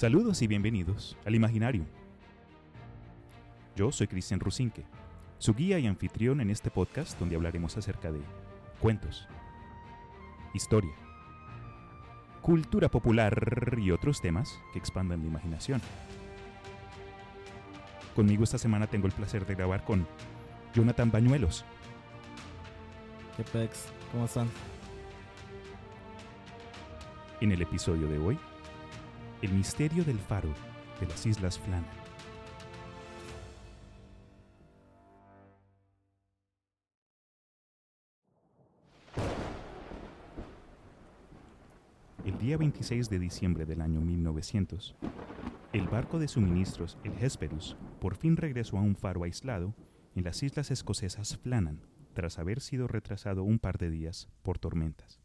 Saludos y bienvenidos al Imaginario. Yo soy Cristian Rusinque, su guía y anfitrión en este podcast donde hablaremos acerca de cuentos, historia, cultura popular y otros temas que expandan la imaginación. Conmigo esta semana tengo el placer de grabar con Jonathan Bañuelos. ¿Qué pex? ¿Cómo están? En el episodio de hoy, el misterio del faro de las Islas Flannan. El día 26 de diciembre del año 1900, el barco de suministros, el Hesperus, por fin regresó a un faro aislado en las islas escocesas Flannan, tras haber sido retrasado un par de días por tormentas.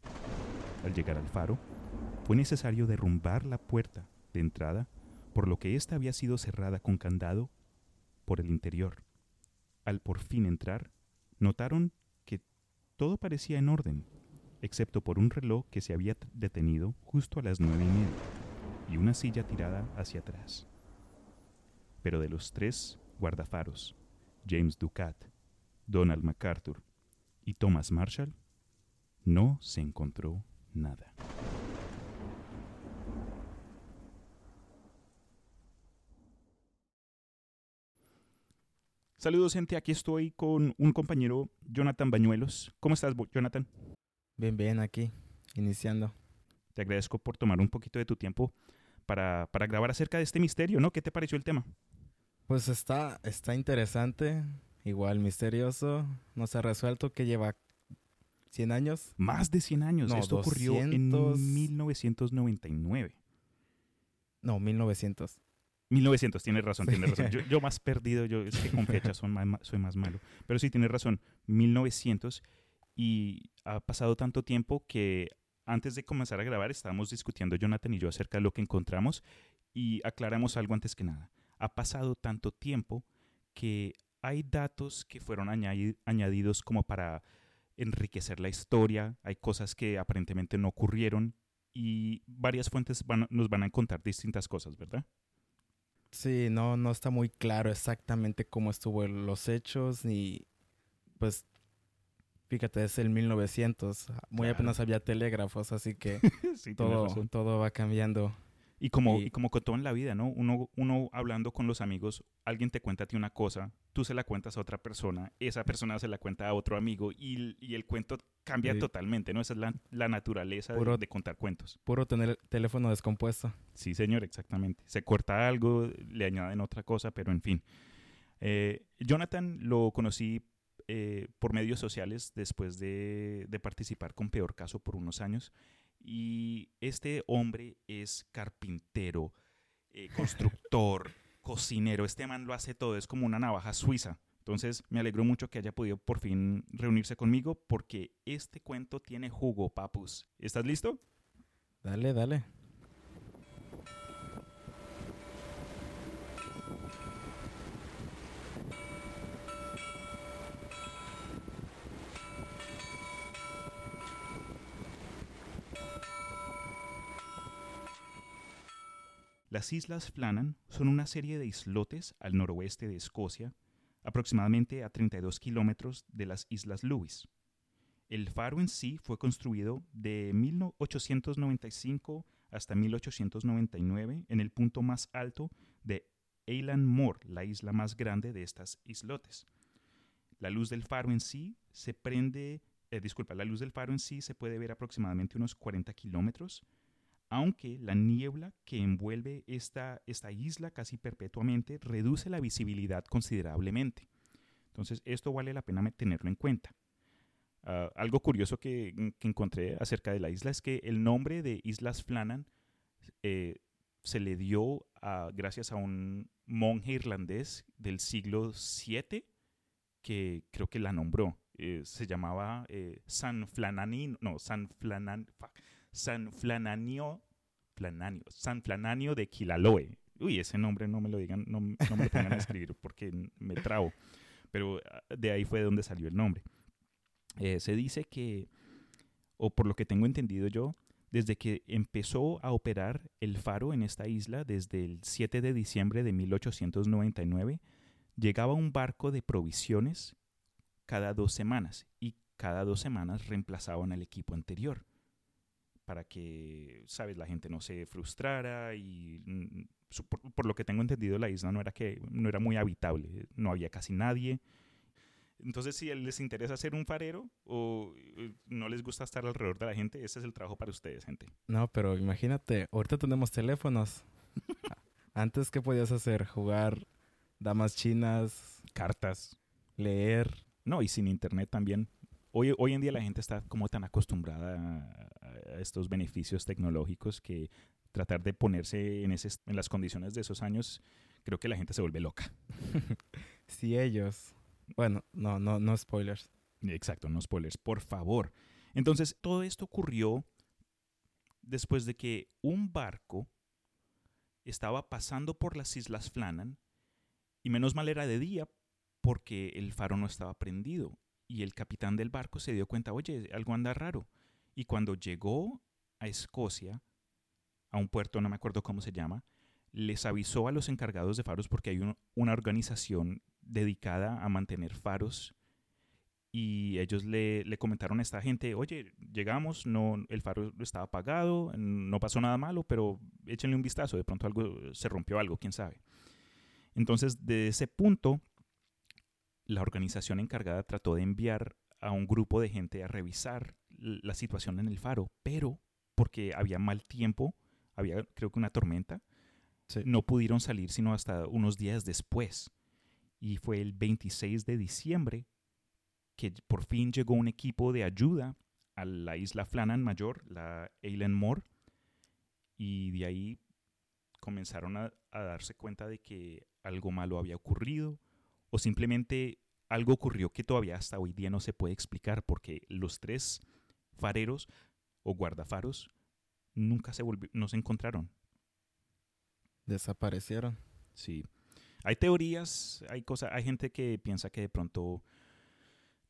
Al llegar al faro, fue necesario derrumbar la puerta de entrada, por lo que ésta había sido cerrada con candado por el interior. Al por fin entrar, notaron que todo parecía en orden, excepto por un reloj que se había detenido justo a las nueve y media y una silla tirada hacia atrás. Pero de los tres guardafaros, James Ducat, Donald MacArthur y Thomas Marshall, no se encontró nada. Saludos gente, aquí estoy con un compañero, Jonathan Bañuelos. ¿Cómo estás, Jonathan? Bien, bien, aquí, iniciando. Te agradezco por tomar un poquito de tu tiempo para, para grabar acerca de este misterio, ¿no? ¿Qué te pareció el tema? Pues está, está interesante, igual misterioso, no se ha resuelto, que lleva 100 años. Más de 100 años. No, Esto ocurrió 200. en 1999. No, 1900. 1900, tienes razón, tienes razón. Yo, yo más perdido, yo es que con fechas más- soy más malo. Pero sí, tienes razón, 1900 y ha pasado tanto tiempo que antes de comenzar a grabar estábamos discutiendo Jonathan y yo acerca de lo que encontramos y aclaramos algo antes que nada. Ha pasado tanto tiempo que hay datos que fueron añadi- añadidos como para enriquecer la historia, hay cosas que aparentemente no ocurrieron y varias fuentes van- nos van a contar distintas cosas, ¿verdad? Sí, no, no está muy claro exactamente cómo estuvo los hechos, ni pues fíjate, es el 1900, muy Claro. apenas había telégrafos, así que sí, todo, todo va cambiando. Y como, Y- y como con todo en la vida, ¿no? Uno, uno hablando con los amigos, alguien te cuenta a ti una cosa, tú se la cuentas a otra persona, esa persona se la cuenta a otro amigo y, el- y el cuento cambia Sí. totalmente, ¿no? Esa es la, la naturaleza de- Puro- de, contar cuentos. Puro tener el teléfono descompuesto. Sí, señor, exactamente. Se corta algo, le añaden otra cosa, pero en fin. Eh, Jonathan lo conocí eh, por medios sociales después de, de participar con Peor Caso por unos años. Y este hombre es carpintero, eh, constructor, cocinero. Este man lo hace todo, es como una navaja suiza. Entonces me alegró mucho que haya podido por fin reunirse conmigo porque este cuento tiene jugo, papus. ¿Estás listo? Dale, dale. Las Islas Flannan son una serie de islotes al noroeste de Escocia, aproximadamente a 32 kilómetros de las Islas Lewis. El faro en sí fue construido de 1895 hasta 1899 en el punto más alto de Eilean Moor, la isla más grande de estas islotes. La luz del faro en sí se prende, eh, disculpa, la luz del faro en sí se puede ver aproximadamente unos 40 kilómetros aunque la niebla que envuelve esta, esta isla casi perpetuamente reduce la visibilidad considerablemente. Entonces, esto vale la pena tenerlo en cuenta. Ah, algo curioso que, que encontré acerca de la isla es que el nombre de Islas Flannan eh, se le dio gracias a un monje irlandés del siglo VII que creo que la nombró. Eh, se llamaba eh, San Flanani, no, San Flanan, San Flananio, Flananio, San Flananio de Quilaloe. Uy, ese nombre no me lo digan, no, no me lo pongan a escribir porque me trabo. Pero ah, de ahí fue donde salió el nombre. Eh, se dice que, o por lo que tengo entendido yo, desde que empezó a operar el faro en esta isla desde el 7 de diciembre de 1899, llegaba un barco de provisiones cada dos semanas y cada dos semanas reemplazaban al equipo anterior para que, sabes, la gente no se frustrara y mm, por, por, lo que tengo entendido la isla no era que no era muy habitable, no había casi nadie entonces, si les interesa ser un farero o eh, no les gusta estar alrededor de la gente, ese es el trabajo para ustedes, gente. No, pero imagínate, ahorita tenemos teléfonos. Antes, ¿qué podías hacer? Jugar damas chinas, cartas, leer. No, y sin internet también. Hoy, hoy en día la gente está como tan acostumbrada estos beneficios tecnológicos que tratar de ponerse en, ese, en las condiciones de esos años, creo que la gente se vuelve loca. si ellos bueno, no, no, no spoilers. Exacto, no spoilers, por favor. Entonces, todo esto ocurrió después de que un barco estaba pasando por las Islas Flannan y menos mal era de día porque el faro no estaba prendido y el capitán del barco se dio cuenta, oye, algo anda raro. Y cuando llegó a Escocia, a un puerto, no me acuerdo cómo se llama, les avisó a los encargados de faros porque hay una organización dedicada a mantener faros y ellos le, comentaron a esta gente, oye, llegamos, no, el faro estaba apagado, no pasó nada malo, pero échenle un vistazo, de pronto algo se rompió algo, quién sabe. Entonces, de ese punto, la organización encargada trató de enviar a un grupo de gente a revisar la situación en el faro, pero porque había mal tiempo, había creo que una tormenta, no pudieron salir sino hasta unos días después. Y fue el 26 de diciembre que por fin llegó un equipo de ayuda a la isla Flannan Mayor, la Eileen Moore, y de ahí comenzaron a, darse cuenta de que algo malo había ocurrido o simplemente algo ocurrió que todavía hasta hoy día no se puede explicar porque los tres fareros o guardafaros nunca se, no se encontraron. Desaparecieron. Sí. Hay teorías, hay cosas, hay gente que piensa que de pronto,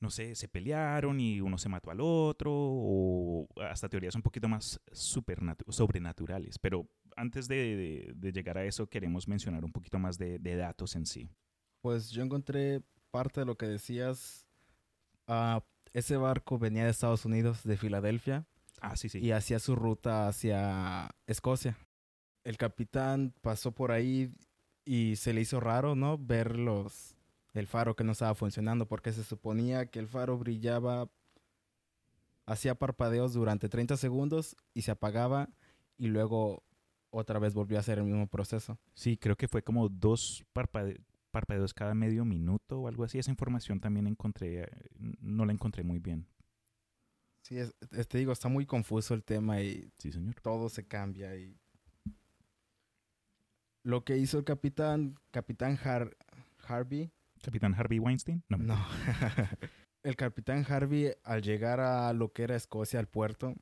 no sé, se pelearon y uno se mató al otro, o hasta teorías un poquito más sobrenaturales. Pero antes de, llegar a eso, queremos mencionar un poquito más de, datos en sí. Pues yo encontré parte de lo que decías. Uh, ese barco venía de Estados Unidos, de Filadelfia. Ah, sí, sí. Y hacía su ruta hacia Escocia. El capitán pasó por ahí y se le hizo raro, ¿no? Ver los, el faro que no estaba funcionando porque se suponía que el faro brillaba, hacía parpadeos durante 30 segundos y se apagaba y luego otra vez volvió a hacer el mismo proceso. Sí, creo que fue como dos parpadeos cada medio minuto o algo así. Esa información también encontré, no la encontré muy bien. Sí, te digo, está muy confuso el tema y sí, señor. todo se cambia y lo que hizo el capitán, capitán Harvey. ¿Capitán Harvey Weinstein? No. no. el capitán Harvey, al llegar a lo que era Escocia, al puerto,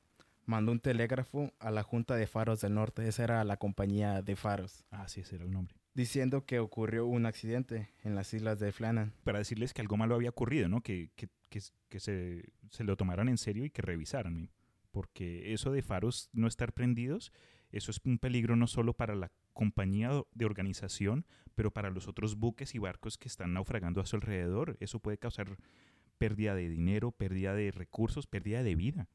mandó un telégrafo a la Junta de Faros del Norte. Esa era la compañía de faros. Ah, sí, ese era el nombre. Diciendo que ocurrió un accidente en las islas de Flannan. Para decirles que algo malo había ocurrido, ¿no? Que, que, que, se, se, lo tomaran en serio y que revisaran. Porque eso de faros no estar prendidos, eso es un peligro no solo para la compañía de organización, pero para los otros buques y barcos que están naufragando a su alrededor, eso puede causar pérdida de dinero, pérdida de recursos, pérdida de vida.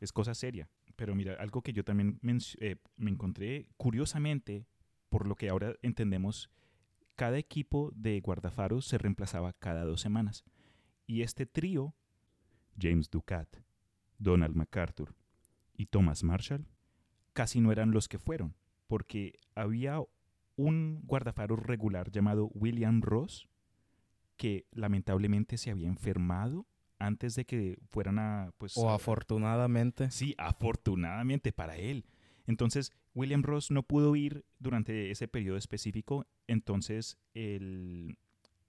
Es cosa seria. Pero mira, algo que yo también eh, me encontré, curiosamente, por lo que ahora entendemos, cada equipo de guardafaros se reemplazaba cada dos semanas. Y este trío, James Ducat, Donald MacArthur y Thomas Marshall, casi no eran los que fueron porque había un guardafaro regular llamado William Ross que lamentablemente se había enfermado antes de que fueran a pues o afortunadamente sí afortunadamente para él entonces William Ross no pudo ir durante ese periodo específico entonces el,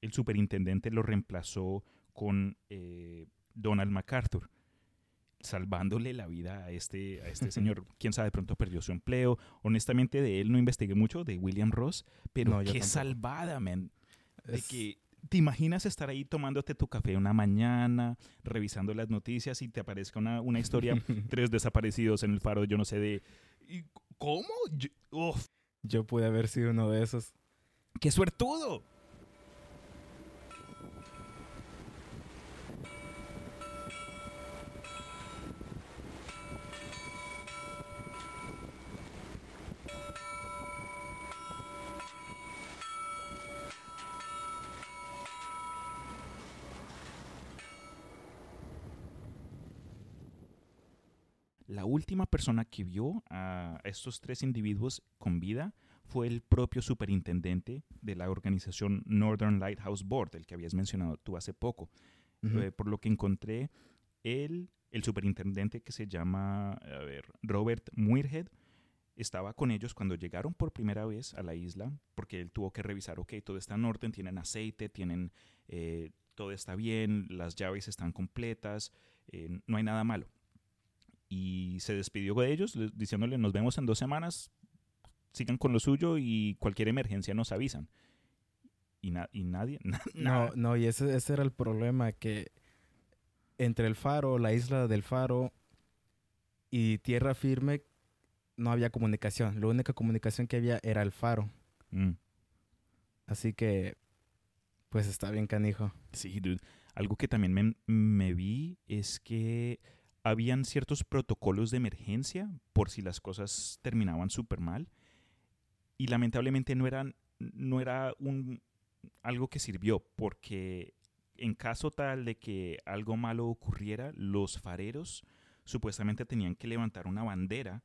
el superintendente lo reemplazó con eh, Donald MacArthur salvándole la vida a este, a este señor. Quién sabe, de pronto perdió su empleo. Honestamente, de él no investigué mucho, de William Ross, pero qué salvada, man. De que ¿Te imaginas estar ahí tomándote tu café una mañana, revisando las noticias y te aparezca una, una historia, tres desaparecidos en el faro, yo no sé de... ¿y ¿Cómo? Yo- uf, Yo pude haber sido uno de esos. ¡Qué suertudo! La última persona que vio a estos tres individuos con vida fue el propio superintendente de la organización Northern Lighthouse Board, el que habías mencionado tú hace poco. Eh, por lo que encontré, él, el superintendente que se llama, a ver, Robert Muirhead, estaba con ellos cuando llegaron por primera vez a la isla, porque él tuvo que revisar, ok, todo está en orden, tienen aceite, tienen, eh, todo está bien, las llaves están completas, eh, no hay nada malo. Y se despidió de ellos le- diciéndole, nos vemos en dos semanas, sigan con lo suyo y cualquier emergencia nos avisan. Y, na- y nadie, na- No, no, y ese, ese era el problema, que entre el faro, la isla del faro y tierra firme no había comunicación. La única comunicación que había era el faro. Mm. Así que, pues está bien canijo. Sí, dude. Algo que también me, me vi es que habían ciertos protocolos de emergencia por si las cosas terminaban súper mal. Y lamentablemente no eran, no era un, algo que sirvió, porque en caso tal de que algo malo ocurriera, los fareros supuestamente tenían que levantar una bandera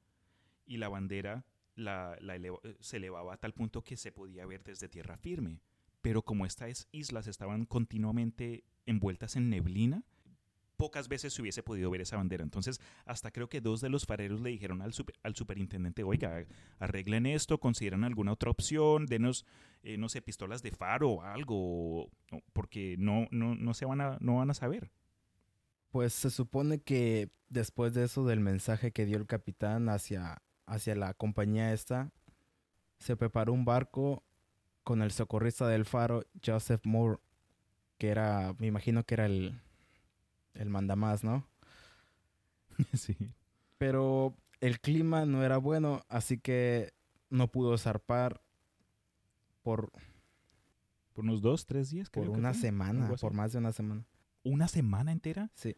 y la bandera la, la se elevaba a tal punto que se podía ver desde tierra firme pero como estas islas estaban continuamente envueltas en neblina, pocas veces se hubiese podido ver esa bandera. Entonces, hasta creo que dos de los fareros le dijeron al, super- al superintendente, oiga, arreglen esto, consideran alguna otra opción, denos, eh, no sé, pistolas de faro o algo, porque no, no, no se van a, no van a saber. Pues se supone que después de eso del mensaje que dio el capitán hacia, hacia la compañía esta, se preparó un barco con el socorrista del faro, Joseph Moore, que era, me imagino que era el, el mandamás, ¿no? sí. Pero el clima no era bueno, así que no pudo zarpar por, Por unos dos, tres días, por creo que una semana, por más de una semana. ¿Una semana entera? Sí.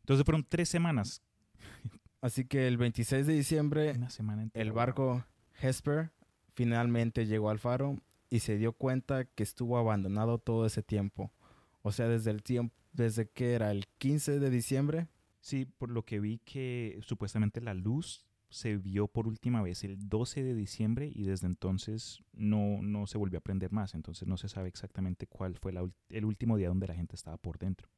Entonces fueron tres semanas. Así que el 26 de diciembre Una semana entera. El barco Hesper finalmente llegó al faro y se dio cuenta que estuvo abandonado todo ese tiempo. O sea, desde el tiempo, desde que era el 15 de diciembre, Sí, por lo que vi que supuestamente la luz se vio por última vez el 12 de diciembre y desde entonces no, no se volvió a prender más. Entonces no se sabe exactamente cuál fue la el último día donde la gente estaba por dentro.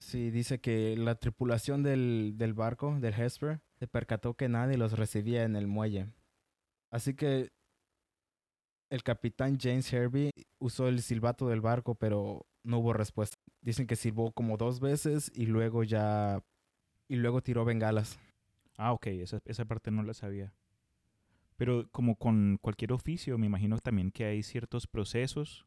sí dice que la tripulación del, del barco, del Hesper, se percató que nadie los recibía en el muelle. Así que el capitán James Hervey usó el silbato del barco, pero no hubo respuesta. Dicen que silbó como dos veces y luego ya... y luego tiró bengalas. Ah, ok, esa, esa parte no la sabía. Pero como con cualquier oficio, me imagino también que hay ciertos procesos,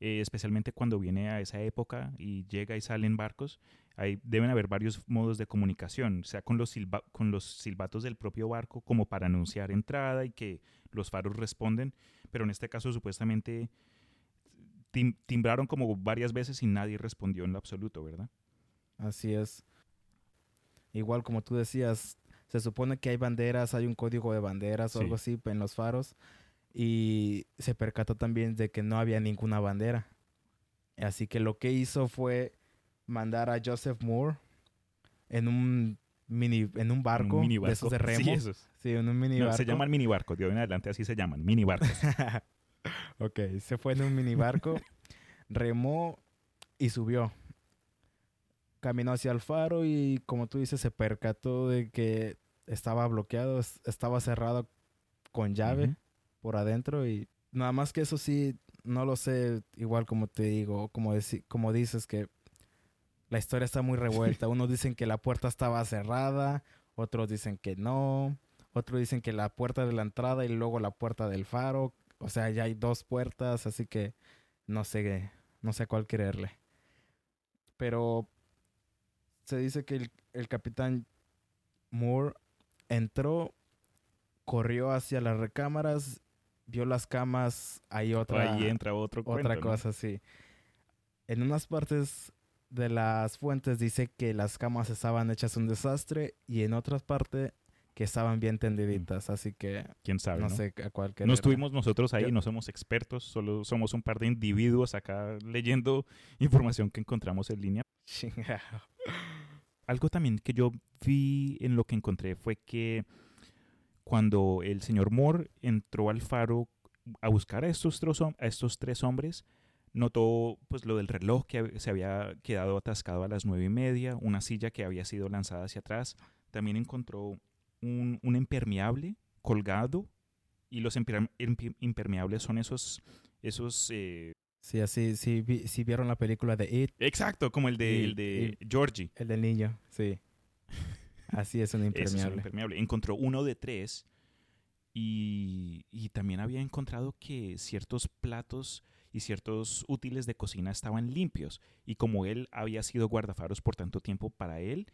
eh, especialmente cuando viene a esa época y llega y salen barcos, hay, deben haber varios modos de comunicación, sea con los, silba- con los silbatos del propio barco como para anunciar entrada y que los faros responden, pero en este caso supuestamente tim- timbraron como varias veces y nadie respondió en lo absoluto, ¿verdad? Así es. Igual como tú decías, se supone que hay banderas, hay un código de banderas o Sí. algo así en los faros. Y se percató también de que no había ninguna bandera. Así que lo que hizo fue mandar a Joseph Moore en un mini, en un barco, Un mini de esos de barco. Sí, remo. esos. Sí, en un mini No, barco. se llaman mini barcos, de hoy en adelante así se llaman, mini barcos. ok, se fue en un mini barco, remó y subió. Caminó hacia el faro y como tú dices, se percató de que estaba bloqueado, es- estaba cerrado con llave por adentro y nada más que eso sí, no lo sé, igual como te digo, como, como dices que la historia está muy revuelta. Unos dicen que la puerta estaba cerrada, otros dicen que no, otros dicen que la puerta de la entrada y luego la puerta del faro. O sea, ya hay dos puertas, así que no sé no sé a cuál creerle. Pero se dice que el, el capitán Moore entró, corrió hacia las recámaras, vio las camas, hay otra, Ahí entra otro otra cuento, ¿no? cosa, sí. En unas partes de las fuentes dice que las camas estaban hechas un desastre y en otras partes que estaban bien tendiditas, así que ¿Quién sabe? no, no? sé a cuál No estuvimos nosotros ahí, Yo- no somos expertos, solo somos un par de individuos acá leyendo información que encontramos en línea. Chingao. Algo también que yo vi en lo que encontré fue que cuando el señor Moore entró al faro a buscar a estos, a estos tres hombres, notó pues lo del reloj que se había quedado atascado a las nueve y media, una silla que había sido lanzada hacia atrás, también encontró un, un impermeable colgado y los impermeables son esos, esos eh, Sí, así, sí, sí vieron la película de It, exacto, como el de, el de Georgie. el del niño, sí. Así es un Ese es un impermeable. impermeable. Encontró uno de tres y, y también había encontrado que ciertos platos y ciertos útiles de cocina estaban limpios. Y como él había sido guardafaros por tanto tiempo, para él,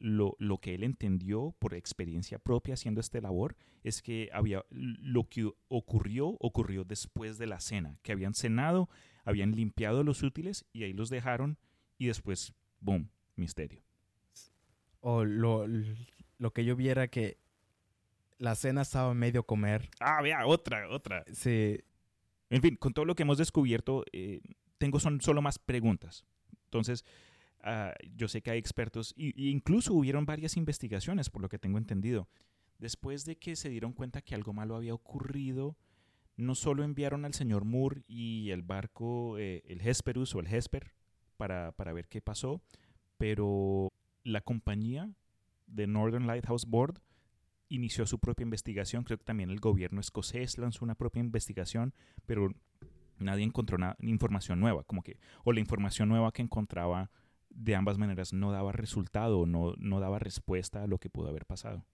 lo, lo que él entendió por experiencia propia haciendo esta labor es que había lo que ocurrió, ocurrió después de la cena, que habían cenado, habían limpiado los útiles y ahí los dejaron y después, boom, misterio. O lo, lo que yo viera que la cena estaba medio comer. Ah, vea, otra, otra. Sí, En fin, con todo lo que hemos descubierto, eh, tengo son solo más preguntas. Entonces, ah, yo sé que hay expertos, y incluso hubieron varias investigaciones, por lo que tengo entendido. Después de que se dieron cuenta que algo malo había ocurrido, no solo enviaron al señor Moore y el barco, eh, el Hesperus o el Hesper, para, para ver qué pasó, pero la compañía de Northern Lighthouse Board inició su propia investigación. Creo que también el gobierno escocés lanzó una propia investigación, pero nadie encontró información nueva. Como que, o la información nueva que encontraba de ambas maneras no daba resultado, no, no daba respuesta a lo que pudo haber pasado.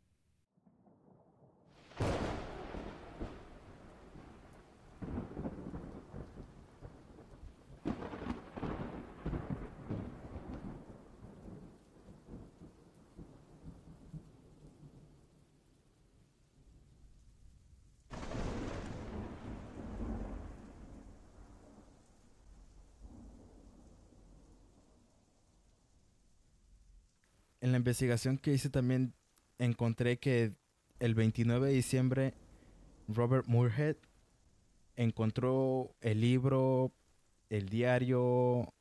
La investigación que hice también encontré que el 29 de diciembre Robert Moorhead encontró el libro, el diario,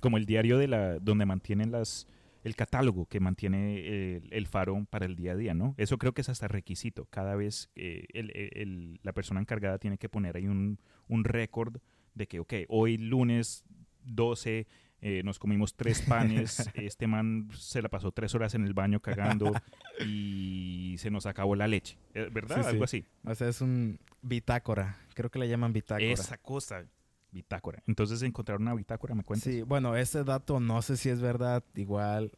Como el diario de la, donde mantienen las, el catálogo que mantiene el, el faro para el día a día, ¿no? Eso creo que es hasta requisito. Cada vez eh, el- el- la persona encargada tiene que poner ahí un, un récord de que, ok, hoy lunes 12 eh, nos comimos tres panes, este man se la pasó tres horas en el baño cagando y se nos acabó la leche, Eh, ¿verdad? Sí, sí. Algo así. o sea, es un bitácora, creo que le llaman bitácora. Esa cosa, bitácora. Entonces encontraron una bitácora, ¿me cuentas? Sí, bueno, ese dato no sé si es verdad, igual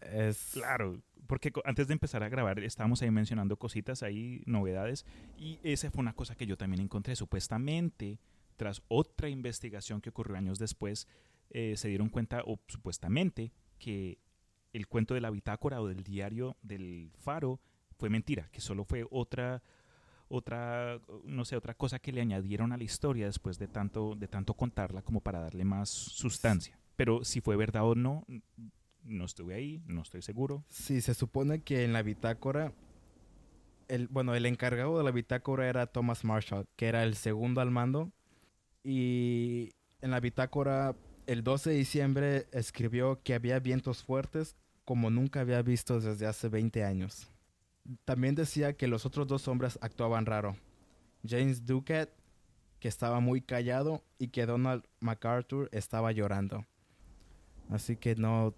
es... Claro, porque antes de empezar a grabar estábamos ahí mencionando cositas, ahí novedades, y esa fue una cosa que yo también encontré. Supuestamente, tras otra investigación que ocurrió años después, eh, se dieron cuenta, o supuestamente, que el cuento de la bitácora o del diario del faro fue mentira, que solo fue otra otra no sé otra cosa que le añadieron a la historia después de tanto de tanto contarla como para darle más sustancia pero si fue verdad o no no estuve ahí no estoy seguro Sí, se supone que en la bitácora, el, bueno, el encargado de la bitácora era Thomas Marshall, que era el segundo al mando. Y en la bitácora, el 12 de diciembre, escribió que había vientos fuertes como nunca había visto desde hace 20 años. También decía que los otros dos hombres actuaban raro. James Duquette, que estaba muy callado, y que Donald MacArthur estaba llorando. Así que no,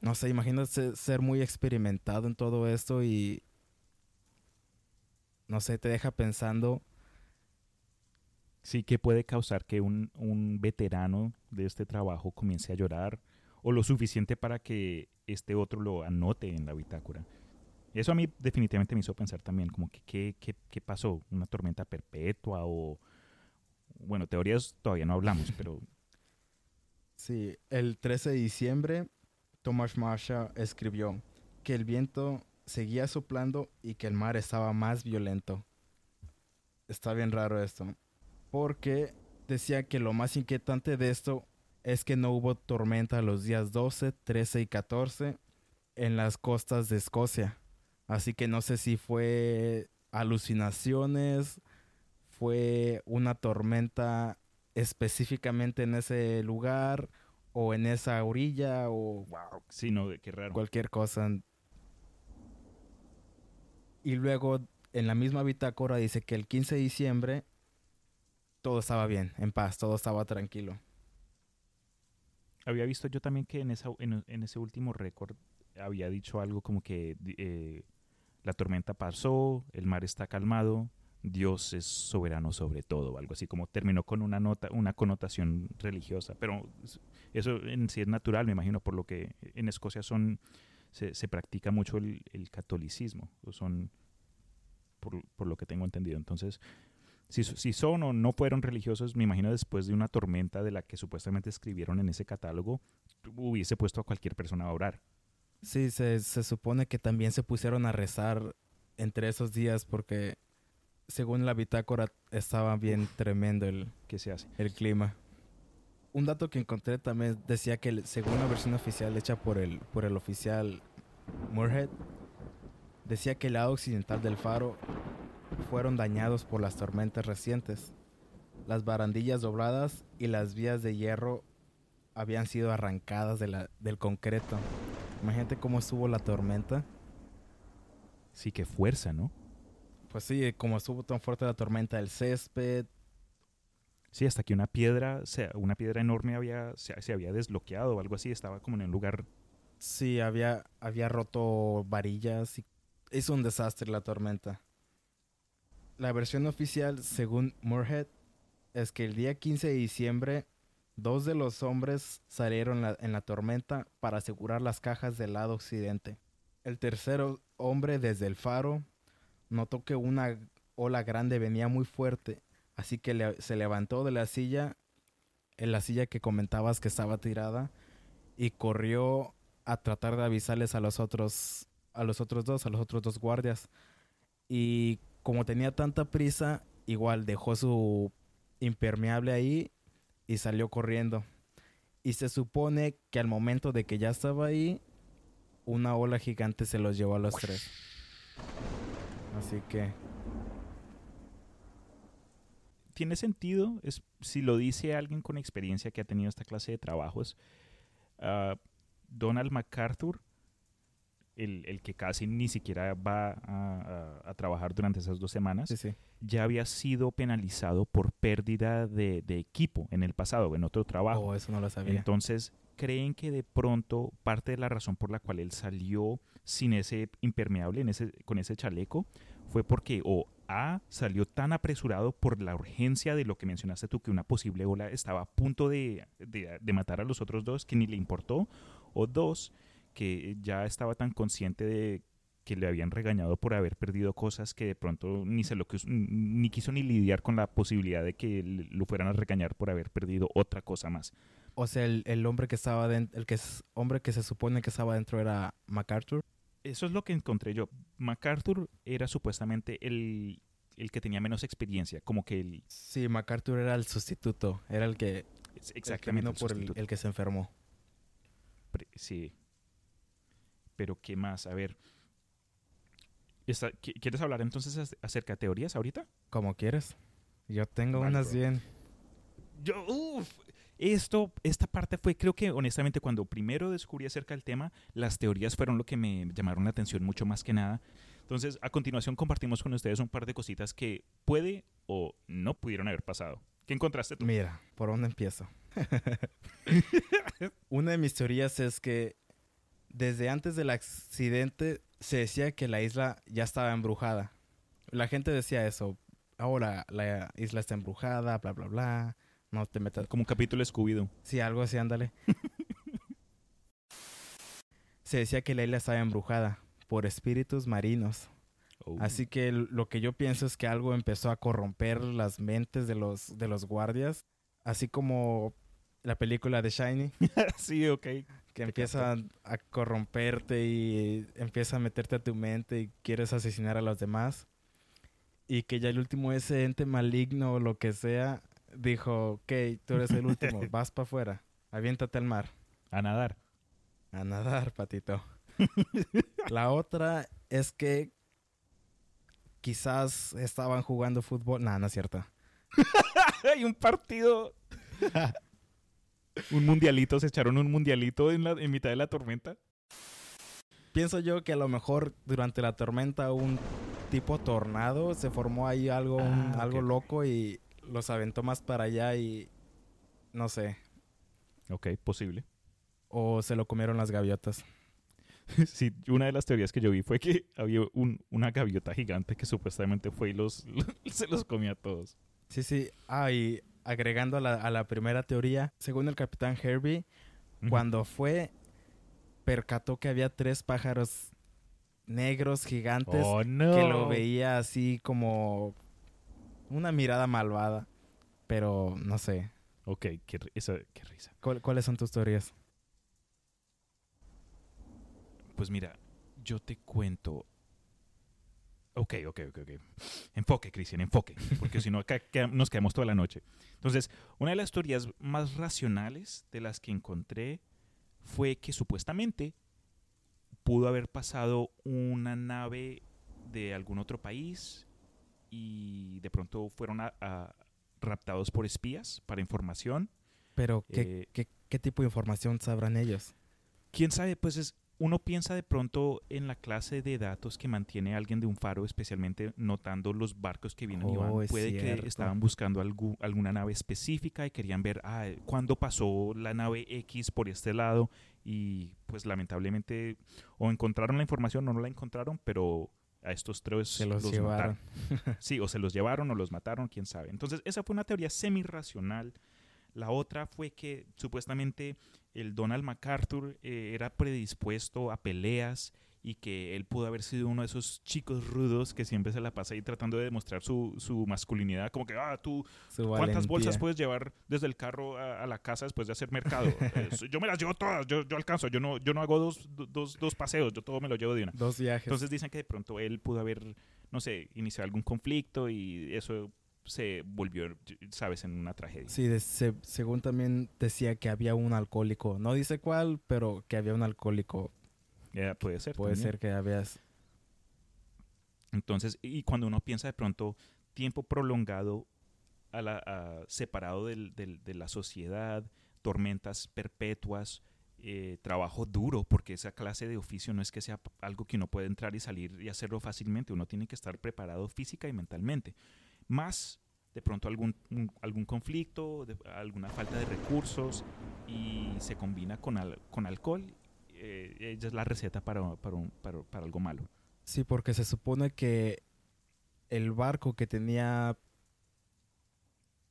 no sé, imagínate ser muy experimentado en todo esto y no sé, te deja pensando. Sí que puede causar que un, un veterano de este trabajo comience a llorar o lo suficiente para que este otro lo anote en la bitácora eso a mí definitivamente me hizo pensar también como que qué, qué, qué pasó una tormenta perpetua o bueno teorías todavía no hablamos pero Sí, el 13 de diciembre, Thomas Marshall escribió que el viento seguía soplando y que el mar estaba más violento. Está bien raro esto, porque decía que lo más inquietante de esto es que no hubo tormenta los días 12, 13 y 14 en las costas de Escocia. Así que no sé si fue alucinaciones, fue una tormenta específicamente en ese lugar o en esa orilla o Wow, sí, no, qué raro. cualquier cosa. Y luego en la misma bitácora dice que el 15 de diciembre todo estaba bien, en paz, todo estaba tranquilo. Había visto yo también que en, ese último récord había dicho algo como que eh, la tormenta pasó, el mar está calmado, Dios es soberano sobre todo, algo así como terminó con una nota, una connotación religiosa, pero es- eso en sí es natural, me imagino, por lo que en Escocia son se, practica mucho el, catolicismo, son por lo que tengo entendido. Entonces, si, si son o no fueron religiosos, me imagino después de una tormenta de la que supuestamente escribieron en ese catálogo, hubiese puesto a cualquier persona a orar. Sí, se, se supone que también se pusieron a rezar entre esos días porque según la bitácora estaba bien tremendo el, ¿Qué se hace? el clima. Un dato que encontré también decía que según la versión oficial hecha por el, por el oficial Moorhead, decía que el lado occidental del faro fueron dañados por las tormentas recientes. Las barandillas dobladas y las vías de hierro habían sido arrancadas de la- del concreto. Imagínate cómo estuvo la tormenta. Sí, qué fuerza, ¿no? Pues sí, como estuvo tan fuerte la tormenta, el césped, Sí, hasta que una piedra, una piedra enorme había, se, se había desbloqueado o algo así, estaba como en un lugar... Sí, había, había roto varillas y hizo un desastre la tormenta. La versión oficial, según Moorhead, es que el día 15 de diciembre, dos de los hombres salieron en la tormenta para asegurar las cajas del lado occidente. El tercero hombre desde el faro notó que una ola grande venía muy fuerte, así que se levantó de la silla, en la silla que comentabas que estaba tirada, y corrió a tratar de avisarles a los otros a los otros dos, a los otros dos guardias. Y como tenía tanta prisa, igual dejó su impermeable ahí y salió corriendo. Y se supone que al momento de que ya estaba ahí, una ola gigante se los llevó a los tres. Así que Tiene sentido, es, si lo dice alguien con experiencia que ha tenido esta clase de trabajos. Ah, Donald MacArthur, el, el que casi ni siquiera va a, a- a trabajar durante esas dos semanas, sí, sí. ya había sido penalizado por pérdida de, de equipo en el pasado, en otro trabajo. Oh, eso no lo sabía. Entonces, creen que de pronto parte de la razón por la cual él salió sin ese impermeable, en ese, con ese chaleco, fue porque o A salió tan apresurado por la urgencia de lo que mencionaste tú, que una posible ola estaba a punto de, de- de matar a los otros dos, que ni le importó, o dos, que ya estaba tan consciente de que le habían regañado por haber perdido cosas que de pronto ni se lo quiso, ni quiso ni lidiar con la posibilidad de que lo fueran a regañar por haber perdido otra cosa más. O sea, el, el hombre que estaba dentro, el que es, hombre que se supone que estaba dentro era MacArthur. Eso es lo que encontré yo. MacArthur era supuestamente el, el que tenía menos experiencia, como que el... Sí, MacArthur era el sustituto, era el que, el que Exactamente. vino el por el, que se enfermó. Sí. Pero ¿qué más? A ver. ¿Quieres hablar entonces ac- acerca de teorías ahorita? Como quieres. Yo tengo Vale, unas bro. bien. Yo, uf, esto, esta parte fue, creo que honestamente, cuando primero descubrí acerca del tema, las teorías fueron lo que me llamaron la atención mucho más que nada. Entonces, a continuación compartimos con ustedes un par de cositas que puede o no pudieron haber pasado. ¿Qué encontraste tú? Mira, ¿por dónde empiezo? Una de mis teorías es que desde antes del accidente se decía que la isla ya estaba embrujada. La gente decía eso. Ahora la isla está embrujada, bla, bla, bla. No te metas. Como un capítulo Scooby-Doo. Sí, algo así, ándale. se decía que la isla estaba embrujada por espíritus marinos. Oh. Así que lo que yo pienso es que algo empezó a corromper las mentes de los, de los guardias, así como la película de Shiny, sí, ok. Que empieza a corromperte y empieza a meterte a tu mente y quieres asesinar a los demás. Y que ya el último, ese ente maligno o lo que sea, dijo, ok, tú eres el último, vas para afuera, aviéntate al mar. A nadar. A nadar, patito. La otra es que quizás estaban jugando fútbol. No, no es cierto. Hay un partido. Un mundialito, se echaron un mundialito en, la, en mitad de la tormenta. Pienso yo que a lo mejor durante la tormenta un tipo tornado se formó ahí algo, un- Ah, algo loco y los aventó más para allá y no sé. Ok, posible. O se lo comieron las gaviotas. Sí, una de las teorías que yo vi fue que había un- una gaviota gigante que supuestamente fue y los, se los comía a todos. Sí, sí. Ah, y agregando a la, a la primera teoría, según el capitán Herbie, cuando fue, percató que había tres pájaros negros gigantes Oh, no. que lo veía así como una mirada malvada. Pero no sé. Ok, qué, esa- qué risa. ¿Cuál- ¿Cuáles son tus teorías? Pues mira, yo te cuento. Ok, ok, ok, ok. Enfoque, Cristian, enfoque. Porque si no, nos quedamos toda la noche. Entonces, una de las teorías más racionales de las que encontré fue que supuestamente pudo haber pasado una nave de algún otro país y de pronto fueron a- a- raptados por espías para información. Pero, ¿qué, Eh, qué, qué tipo de información sabrán ellos? quién sabe, pues es, uno piensa de pronto en la clase de datos que mantiene alguien de un faro, especialmente notando los barcos que vienen y van. Oh, Puede cierto. que estaban buscando algu- alguna nave específica y querían ver ah, cuándo pasó la nave X por este lado y pues lamentablemente o encontraron la información o no la encontraron, pero a estos tres Se los, los llevaron. mataron. Sí, o se los llevaron o los mataron, quién sabe. Entonces, esa fue una teoría semi-racional. La otra fue que supuestamente el Donald MacArthur eh, era predispuesto a peleas y que él pudo haber sido uno de esos chicos rudos que siempre se la pasa ahí tratando de demostrar su, su masculinidad, como que, ah, tú, ¿cuántas bolsas puedes llevar desde el carro a, a la casa después de hacer mercado? Eh, yo me las llevo todas, yo, yo alcanzo, yo no, yo no hago dos, dos, dos paseos, yo todo me lo llevo de una. Dos viajes. Entonces dicen que de pronto él pudo haber, no sé, iniciado algún conflicto y eso se volvió, sabes, en una tragedia. Sí, de- se- según también decía que había un alcohólico. No dice cuál, pero que había un alcohólico. Ya, puede ser. Puede también. ser que habías... Entonces, y cuando uno piensa de pronto tiempo prolongado a la, a- separado del- del- de la sociedad, tormentas perpetuas, eh, trabajo duro, porque esa clase de oficio no es que sea algo que uno puede entrar y salir y hacerlo fácilmente, uno tiene que estar preparado física y mentalmente. Más de pronto algún, un- algún conflicto, de- alguna falta de recursos y se combina con, al- con alcohol, eh, ella es la receta para, para, un- para- para algo malo. Sí, porque se supone que el barco que tenía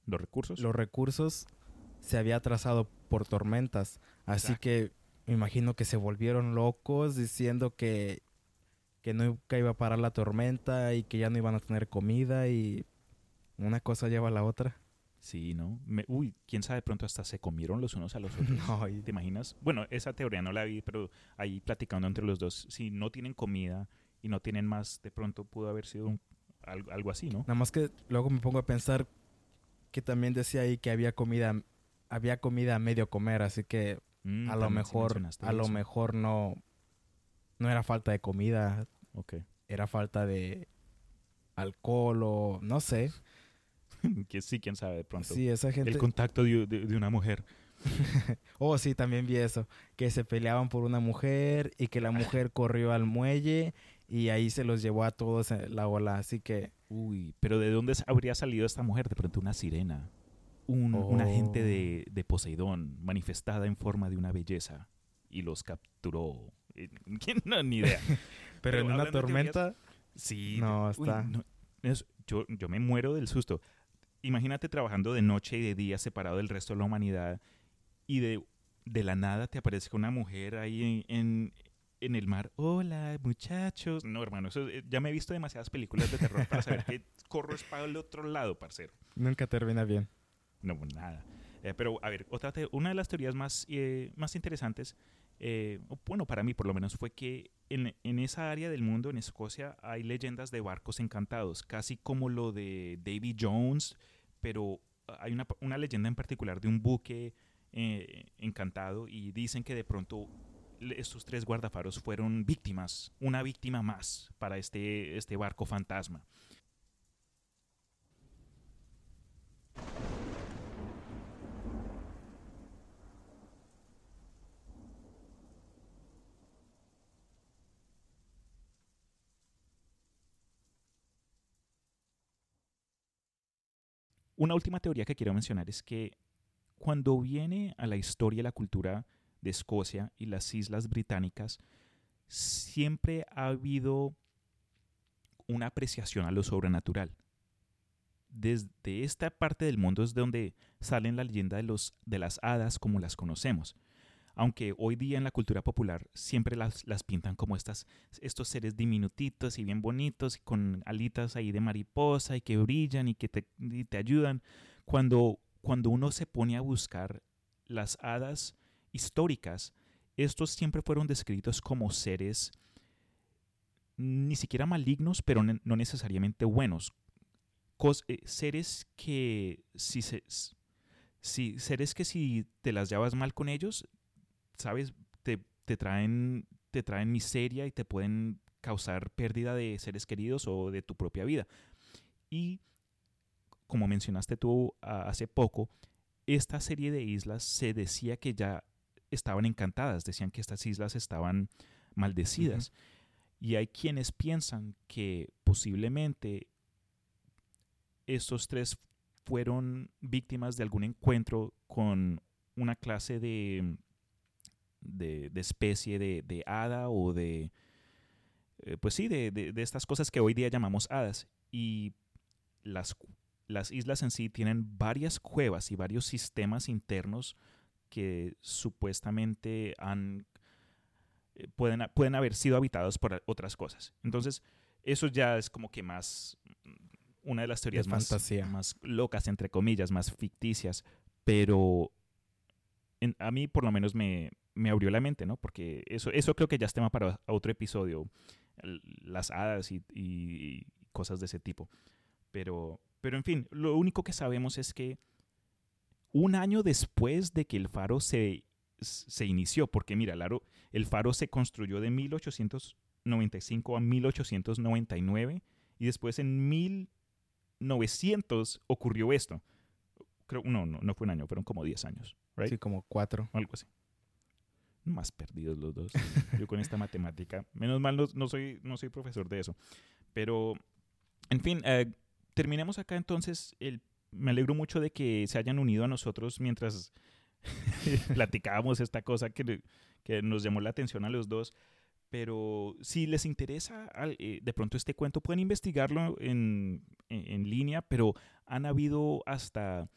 Los recursos. los recursos se había atrasado por tormentas. Así Exacto. que me imagino que se volvieron locos diciendo que, que nunca iba a parar la tormenta y que ya no iban a tener comida y una cosa lleva a la otra. Sí, ¿no? Me- uy, quién sabe, de pronto hasta se comieron los unos a los otros. No, y- ¿Te imaginas? Bueno, esa teoría no la vi, pero ahí platicando entre los dos, si no tienen comida y no tienen más, de pronto pudo haber sido un- algo, algo así, ¿no? Nada más que luego me pongo a pensar que también decía ahí que había comida, había comida a medio comer, así que Mm, a lo mejor, a lo mejor no, no era falta de comida, Ok. era falta de alcohol o no sé. Que sí, quién sabe, de pronto. Sí, esa gente. El contacto de, de- de una mujer. Oh, sí, también vi eso. Que se peleaban por una mujer y que la mujer corrió al muelle y ahí se los llevó a todos en la ola. Así que, Uy, pero ¿de dónde habría salido esta mujer? De pronto una sirena. Un, un agente Oh. de, de Poseidón, manifestada en forma de una belleza. Y los capturó. Eh, ¿Quién? No, ni idea. pero, en una de teorías- tormenta, Sí. No, uy, está- no, es- yo, yo me muero del susto. Imagínate trabajando de noche y de día separado del resto de la humanidad y de, de la nada te aparece una mujer ahí en, en, en el mar. Hola, muchachos. No, hermano, eso, eh, ya me he visto demasiadas películas de terror para saber que corro es para el otro lado, parcero. nunca termina bien. No, pues nada. Eh, pero, a ver, otra una de las teorías más, eh, más interesantes, eh, bueno, para mí por lo menos, fue que en, esa área del mundo, en Escocia, hay leyendas de barcos encantados, casi como lo de Davy Jones, pero hay una, leyenda en particular de un buque encantado y dicen que de pronto estos tres guardafaros fueron víctimas, una víctima más para este, este barco fantasma. Una última teoría que quiero mencionar es que cuando viene a la historia y la cultura de Escocia y las islas británicas, siempre ha habido una apreciación a lo sobrenatural. Desde esta parte del mundo es donde salen la leyenda de, los, de las hadas como las conocemos. Aunque hoy día en la cultura popular siempre las, pintan como estas, estos seres diminutitos y bien bonitos, con alitas ahí de mariposa y que brillan y que te, te ayudan. Cuando, cuando uno se pone a buscar las hadas históricas, estos siempre fueron descritos como seres ni siquiera malignos, pero no necesariamente buenos. Eh, seres que si seres que si te las llevas mal con ellos, sabes, te, te, traen, te traen miseria y te pueden causar pérdida de seres queridos o de tu propia vida. Y como mencionaste tú hace poco, esta serie de islas se decía que ya estaban encantadas, decían que estas islas estaban maldecidas. Y hay quienes piensan que posiblemente estos tres fueron víctimas de algún encuentro con una clase de, de, especie de, hada o de, eh, pues sí, de, de, estas cosas que hoy día llamamos hadas. Y las, las islas en sí tienen varias cuevas y varios sistemas internos que supuestamente han, eh, pueden, pueden haber sido habitados por otras cosas. Entonces, eso ya es como que más una de las teorías más, más, locas, entre comillas, más ficticias, pero a mí por lo menos me, me, abrió la mente, ¿no? Porque eso, eso creo que ya es tema para otro episodio, las hadas y, y cosas de ese tipo. Pero, pero en fin, lo único que sabemos es que un año después de que el faro se, se inició, porque mira, el faro se construyó de 1895 a 1899 y después en 1900 ocurrió esto. Creo, no, no, no fue un año, fueron como 10 años, Sí, como cuatro. Algo así. Más perdidos los dos. Yo con esta matemática. Menos mal no, soy, no soy profesor de eso. Pero, en fin, eh, terminemos acá entonces el me alegro mucho de que se hayan unido a nosotros mientras platicábamos esta cosa que, que, nos llamó la atención a los dos. Pero si les interesa eh, de pronto este cuento, pueden investigarlo en, en, línea, pero han habido hasta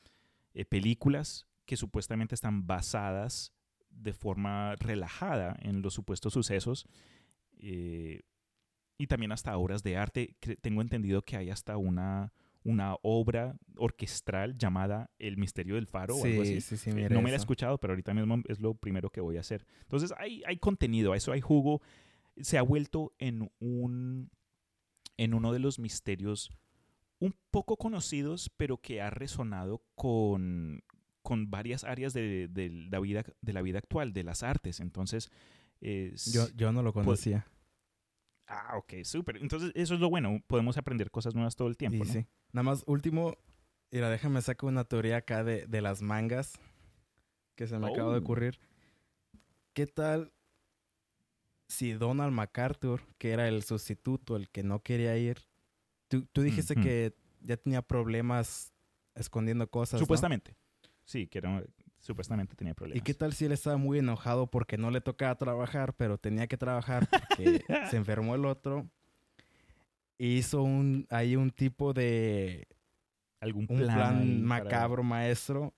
eh, películas que supuestamente están basadas de forma relajada en los supuestos sucesos. Eh, y también hasta obras de arte. Tengo entendido que hay hasta una, una obra orquestral llamada El Misterio del Faro o algo así. Eh, no me la he escuchado, pero ahorita mismo es lo primero que voy a hacer. Entonces hay, hay contenido, a eso hay jugo. Se ha vuelto en un en uno de los misterios un poco conocidos, pero que ha resonado con, con varias áreas de, la vida, de la vida actual, de las artes. Entonces, yo, yo no lo conocía. Ah, ok, súper. Entonces, eso es lo bueno. Podemos aprender cosas nuevas todo el tiempo. Sí, Nada más, último, mira, déjame sacar una teoría acá de, de las mangas que se me acaba de oh. ocurrir. ¿Qué tal si Donald MacArthur, que era el sustituto, el que no quería ir, tú, tú dijiste que ya tenía problemas escondiendo cosas. Supuestamente. Sí, que era, supuestamente tenía problemas. ¿Y qué tal si él estaba muy enojado porque no le tocaba trabajar, pero tenía que trabajar porque se enfermó el otro? Hizo un, ahí un tipo de... Algún plan, macabro maestro.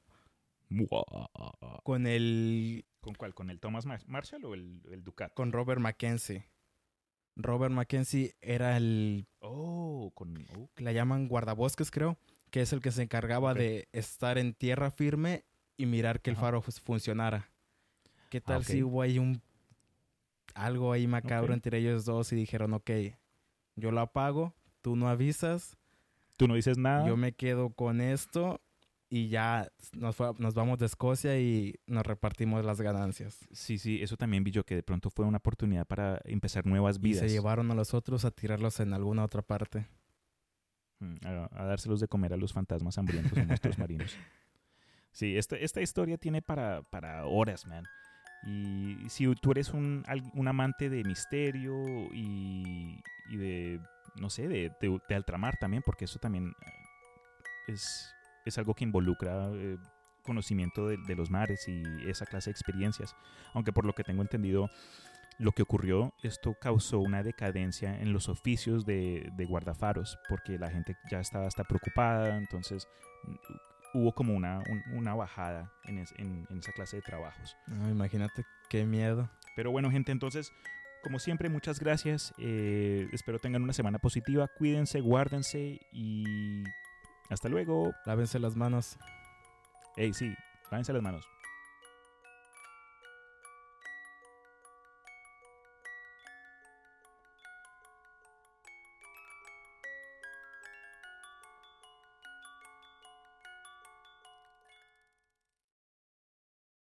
Con el... ¿Con cuál? ¿Con el Thomas Marshall o el, el Ducat? Con Robert Mackenzie. Robert Mackenzie era el... Oh, con... La llaman guardabosques, creo. Que es el que se encargaba de estar en tierra firme y mirar que el Ajá. faro fus- funcionara. ¿Qué tal ok. si hubo ahí un algo ahí macabro Ok. entre ellos dos y dijeron, ok, yo lo apago, tú no avisas, Tú no dices nada. yo me quedo con esto y ya nos, fue- nos vamos de Escocia y nos repartimos las ganancias. Sí, sí, eso también vi yo que de pronto fue una oportunidad para empezar nuevas Y vidas. se llevaron a los otros a tirarlos en alguna otra parte. Mm, A, a dárselos de comer a los fantasmas hambrientos o monstruos marinos. Sí, esta, esta historia tiene para, para horas, man. Y si tú eres un, un amante de misterio y, y de, no sé, de, de, de altramar también, porque eso también eh, es, es algo que involucra eh, conocimiento de, de los mares y esa clase de experiencias. Aunque por lo que tengo entendido, lo que ocurrió, esto causó una decadencia en los oficios de, de guardafaros, porque la gente ya estaba hasta preocupada, entonces mm, hubo como una, un- una bajada en, es- en- en esa clase de trabajos. No, imagínate qué miedo. Pero bueno, gente, entonces, como siempre, muchas gracias. eh, espero tengan una semana positiva. Cuídense, guárdense y hasta luego. Lávense las manos. Hey, sí, lávense las manos.